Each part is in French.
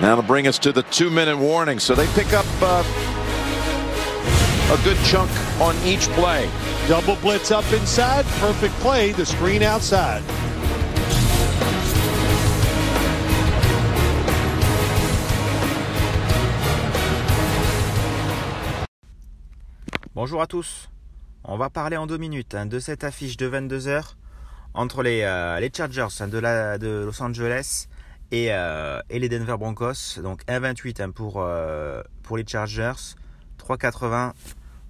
That'll bring us to the two-minute warning. So they pick up uh, a good chunk on each play. Double blitz up inside. Perfect play. The screen outside. Bonjour à tous. On va parler en deux minutes hein, de cette affiche de 22h entre les, euh, les Chargers hein, de, la, de, Los Angeles et, euh, et, les Denver Broncos. Donc 1,28 hein, pour, euh, pour les Chargers, 3,80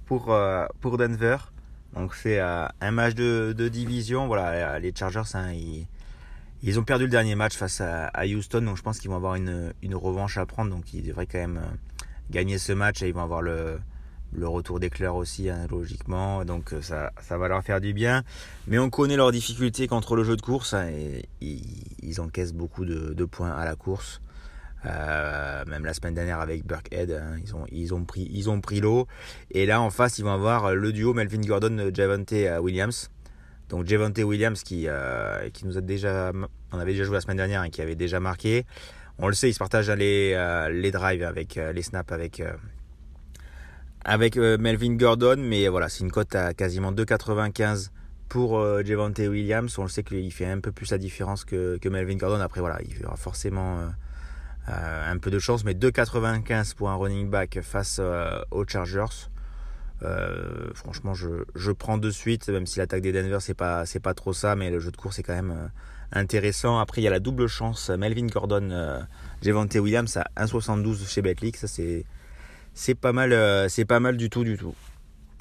pour, euh, pour Denver. Donc c'est un match de, division. Voilà, les Chargers, ils, ils, ont perdu le dernier match face à, Houston. Donc je pense qu'ils vont avoir une, une, revanche à prendre. Donc ils devraient quand même gagner ce match et ils vont avoir le le retour d'éclair aussi, hein, logiquement. Donc ça, ça va leur faire du bien. Mais on connaît leurs difficultés contre le jeu de course. Hein, ils, encaissent beaucoup de, points à la course. Euh, même la semaine dernière avec Burkhead, hein, ils ont, ils pris, ils l'eau. Et là, en face, ils vont avoir le duo Melvin Gordon-Javante Williams. Donc Javante Williams qui, euh, nous a déjà, on avait déjà joué la semaine dernière et qui avait déjà marqué. On le sait, il se partage les, euh, les drives avec les snaps avec avec euh, Melvin Gordon, mais voilà, c'est une cote à quasiment 2,95 pour euh, Javante Williams. On le sait qu'il fait un peu plus la différence que, Melvin Gordon. Après, voilà, il aura forcément euh, euh un peu de chance, mais 2,95 pour un running back face euh, aux Chargers. franchement, je, prends de suite, même si l'attaque des Denver c'est pas c'est pas trop ça, mais le jeu de course est quand même intéressant. Après, il y a la double chance Melvin Gordon, Javante Williams à 1,72 chez Betclic. Ça c'est c'est pas mal, euh, c'est pas mal du tout, du tout.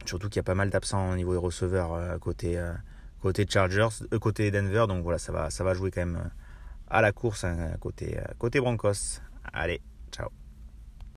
Surtout qu'il y a pas mal d'absents au niveau des receveurs euh, côté, euh, côté Chargers, côté Denver. Donc voilà, ça va, ça va jouer quand même à la course hein, côté Broncos. Allez, ciao.